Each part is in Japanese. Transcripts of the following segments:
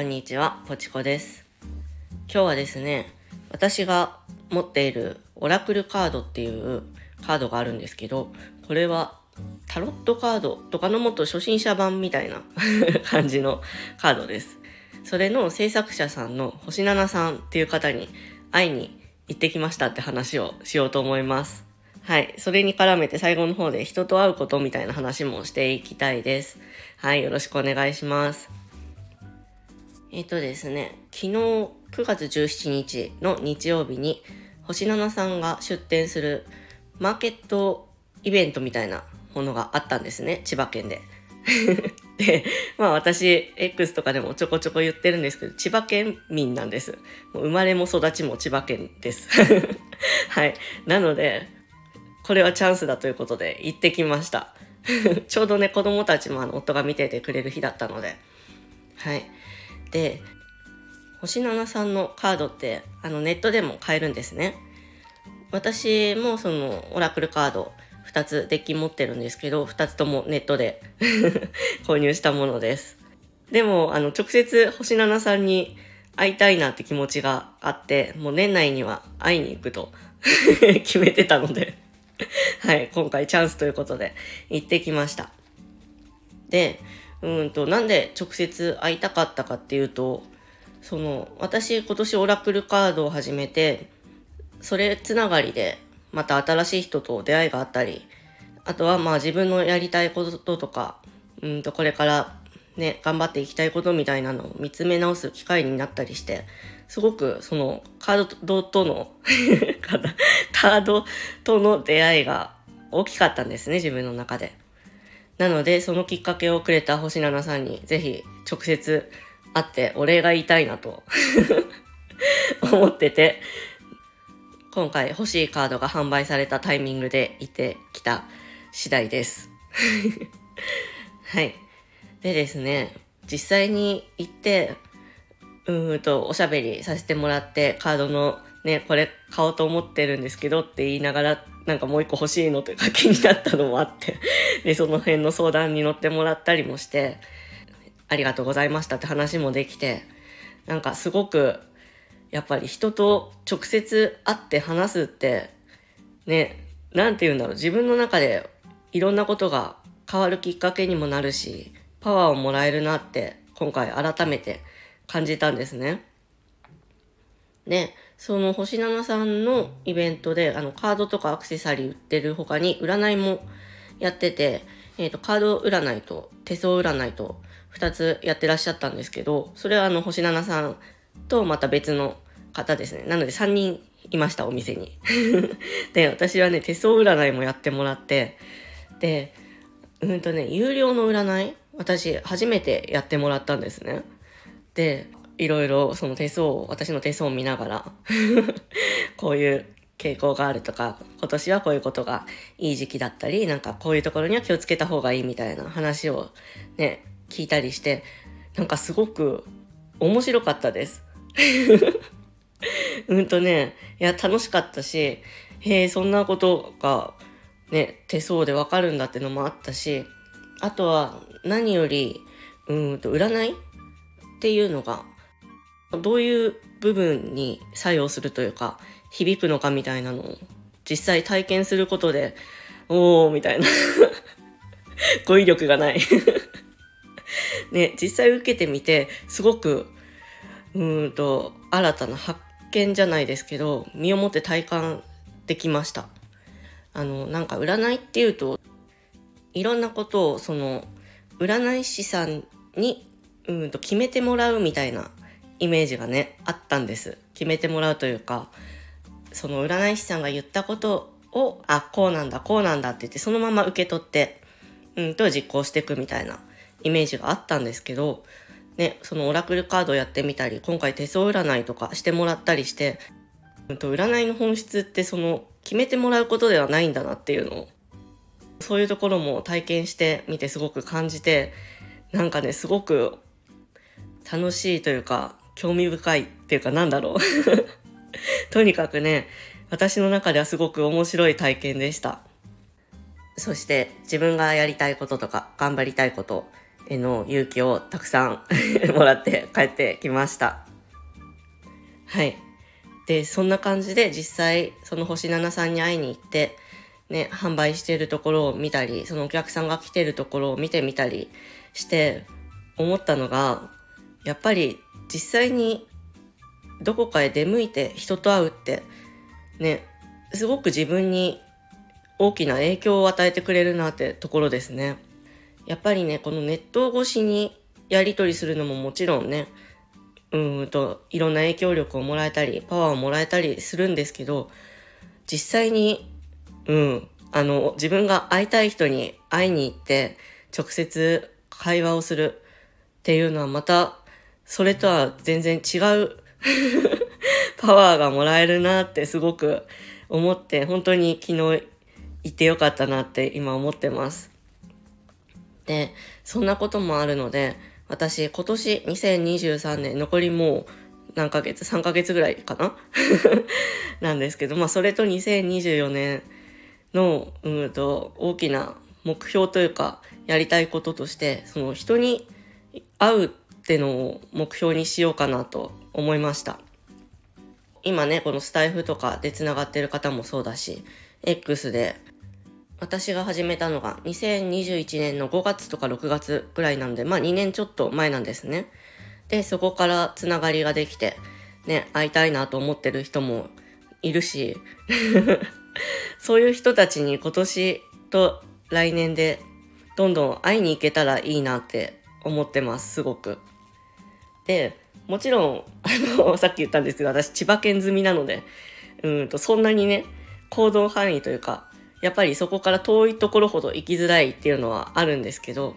こんにちは、ポチコです。今日はですね、私が持っているオラクルカードっていうカードがあるんですけど、これはタロットカードとかのもっと初心者版みたいな 感じのカードです。それの制作者さんの星七さんっていう方に会いに行ってきましたって話をしようと思います。はい。それに絡めて最後の方で人と会うことみたいな話もしていきたいです。はい。よろしくお願いします。えっ、とですね、昨日9月17日の日曜日に星七さんが出店するマーケットイベントみたいなものがあったんですね、千葉県で。で、まあ私、X とかでもちょこちょこ言ってるんですけど、千葉県民なんです。もう生まれも育ちも千葉県です。はい。なので、これはチャンスだということで行ってきました。ちょうどね、子供たちもあの夫が見ててくれる日だったので。はい。で、星七さんのカードってあのネットでも買えるんですね。私もそのオラクルカード2つデッキ持ってるんですけど、2つともネットで 購入したものです。でも、あの、直接星七さんに会いたいなって気持ちがあって、もう年内には会いに行くと 決めてたので、はい、今回チャンスということで行ってきました。で、うんと、なんで直接会いたかったかっていうと、その、私今年オラクルカードを始めて、それつながりで、また新しい人と出会いがあったり、あとはまあ自分のやりたいこととか、うんとこれからね、頑張っていきたいことみたいなのを見つめ直す機会になったりして、すごくそのカードとの カードとの出会いが大きかったんですね、自分の中で。なので、そのきっかけをくれた星七さんにぜひ直接会ってお礼が言いたいなと 思ってて、今回欲しいカードが販売されたタイミングで行ってきた次第です。はい。でですね、実際に行って、うーんとおしゃべりさせてもらって、カードのね、これ買おうと思ってるんですけどって言いながら、なんかもう一個欲しいのというか気になったのもあって、で、その辺の相談に乗ってもらったりもして、ありがとうございましたって話もできて、なんかすごく、やっぱり人と直接会って話すって、ね、なんて言うんだろう、自分の中でいろんなことが変わるきっかけにもなるし、パワーをもらえるなって今回改めて感じたんですね。で、その星七さんのイベントであのカードとかアクセサリー売ってる他に占いもやってて、えっ、と、カード占いと手相占いと2つやってらっしゃったんですけど、それはあの星七さんとまた別の方ですね。なので3人いました、お店に。で、私はね、手相占いもやってもらって、で、うんとね、有料の占い私、初めてやってもらったんですね。で、いろいろその手相を、私の手相を見ながら、こういう傾向があるとか、今年はこういうことがいい時期だったり、なんかこういうところには気をつけた方がいいみたいな話をね、聞いたりして、なんかすごく面白かったです。うんとね、いや、楽しかったし、へえ、そんなことがね、手相でわかるんだってのもあったし、あとは何より、うんと、占いっていうのが、どういう部分に作用するというか、響くのかみたいなのを実際体験することで、おー、みたいな。語彙力がない。ね、実際受けてみて、すごく、うんと、新たな発見じゃないですけど、身をもって体感できました。あの、なんか占いっていうと、いろんなことを、その、占い師さんに、うんと決めてもらうみたいなイメージがね、あったんです。決めてもらうというか、その占い師さんが言ったことを、あ、こうなんだ、こうなんだって言って、そのまま受け取って、うんと実行していくみたいなイメージがあったんですけど、ね、そのオラクルカードやってみたり、今回手相占いとかしてもらったりして、うんと占いの本質ってその決めてもらうことではないんだなっていうのを、そういうところも体験してみてすごく感じて、なんかね、すごく楽しいというか、興味深いっていうかなんだろう。とにかくね、私の中ではすごく面白い体験でした。そして自分がやりたいこととか頑張りたいこと、への勇気をたくさん もらって帰ってきました。はい。で、そんな感じで実際その星7さんに会いに行って、ね、販売しているところを見たり、そのお客さんが来てるところを見てみたりして思ったのが、やっぱり実際にどこかへ出向いて人と会うってね、すごく自分に大きな影響を与えてくれるなってところですね。やっぱりね、このネット越しにやり取りするのももちろんね、うんと、いろんな影響力をもらえたり、パワーをもらえたりするんですけど、実際に、うん、あの、自分が会いたい人に会いに行って、直接会話をするっていうのはまた、それとは全然違う パワーがもらえるなってすごく思って、本当に昨日行ってよかったなって今思ってます。で、そんなこともあるので、私今年2023年残りもう何ヶ月 ?3 ヶ月ぐらいかな？なんですけど、まあそれと2024年の、うんと、大きな目標というか、やりたいこととして、その人に会うってのを目標にしようかなと思いました。今ね、このスタイフとかで繋がってる方もそうだし、X で私が始めたのが2021年の5月とか6月ぐらいなんで、まあ2年ちょっと前なんですね。で、そこからつながりができて、ね、会いたいなと思ってる人もいるし、そういう人たちに今年と来年でどんどん会いに行けたらいいなって思ってます、すごく。で、もちろん、あの、さっき言ったんですけど、私千葉県済みなので、うんと、そんなにね、行動範囲というか、やっぱりそこから遠いところほど行きづらいっていうのはあるんですけど、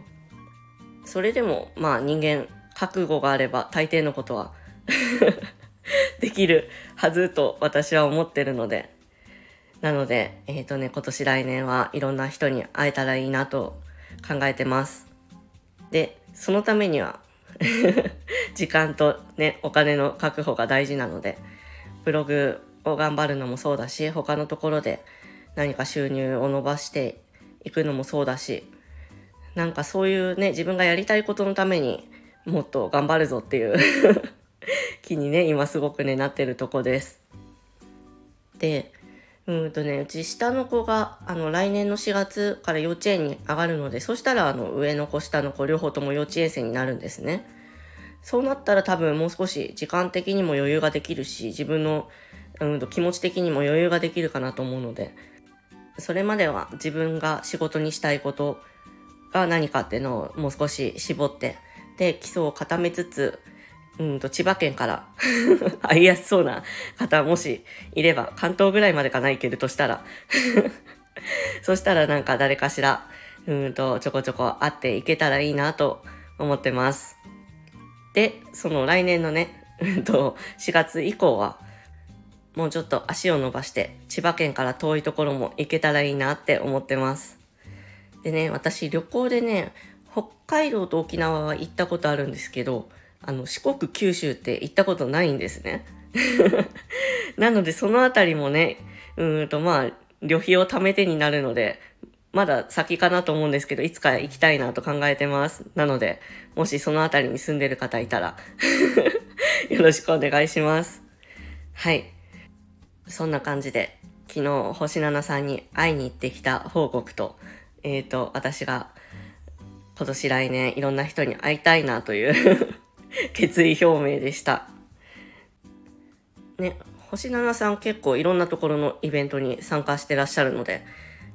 それでも、まあ人間、覚悟があれば大抵のことは できるはずと私は思ってるので、なので、えっ、ー、とね、今年来年はいろんな人に会えたらいいなと考えてます。で、そのためには 時間とね、お金の確保が大事なので、ブログを頑張るのもそうだし、他のところで何か収入を伸ばしていくのもそうだし、なんかそういうね、自分がやりたいことのためにもっと頑張るぞっていう 気にね、今すごくね、なってるとこです。で、うんとね、うち下の子が、あの、来年の4月から幼稚園に上がるので、そしたら、あの、上の子、下の子、両方とも幼稚園生になるんですね。そうなったら多分もう少し時間的にも余裕ができるし、自分の、うんと気持ち的にも余裕ができるかなと思うので、それまでは自分が仕事にしたいことが何かっていうのをもう少し絞って、で、基礎を固めつつ、うんと、千葉県から 会いやすそうな方もしいれば、関東ぐらいまでかな、行けるとしたら。そしたらなんか誰かしら、うんと、ちょこちょこ会っていけたらいいなと思ってます。で、その来年のね、うんと、4月以降は、もうちょっと足を伸ばして、千葉県から遠いところも行けたらいいなって思ってます。でね、私旅行でね、北海道と沖縄は行ったことあるんですけど、あの、四国、九州って行ったことないんですね。なので、そのあたりもね、うんと、まあ、旅費を貯めてになるので、まだ先かなと思うんですけど、いつか行きたいなと考えてます。なので、もしそのあたりに住んでる方いたら よろしくお願いします。はい。そんな感じで、昨日、星七さんに会いに行ってきた報告と、えっ、ー、と、私が今年来年いろんな人に会いたいなという 決意表明でした。ね、ほしななさん結構いろんなところのイベントに参加してらっしゃるので、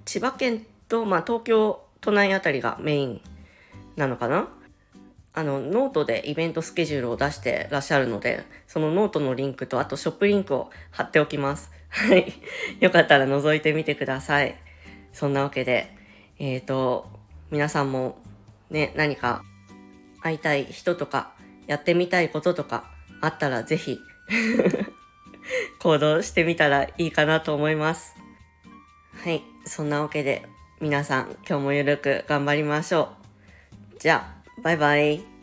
千葉県と、まあ、東京都内あたりがメインなのかな？あの、ノートでイベントスケジュールを出してらっしゃるので、そのノートのリンクと、あとショップリンクを貼っておきます。はい。よかったら覗いてみてください。そんなわけで、えっ、ー、と、皆さんもね、何か会いたい人とか、やってみたいこととかあったらぜひ 行動してみたらいいかなと思います。はい。そんなわけで皆さん今日もゆるく頑張りましょう。じゃあ、バイバイ。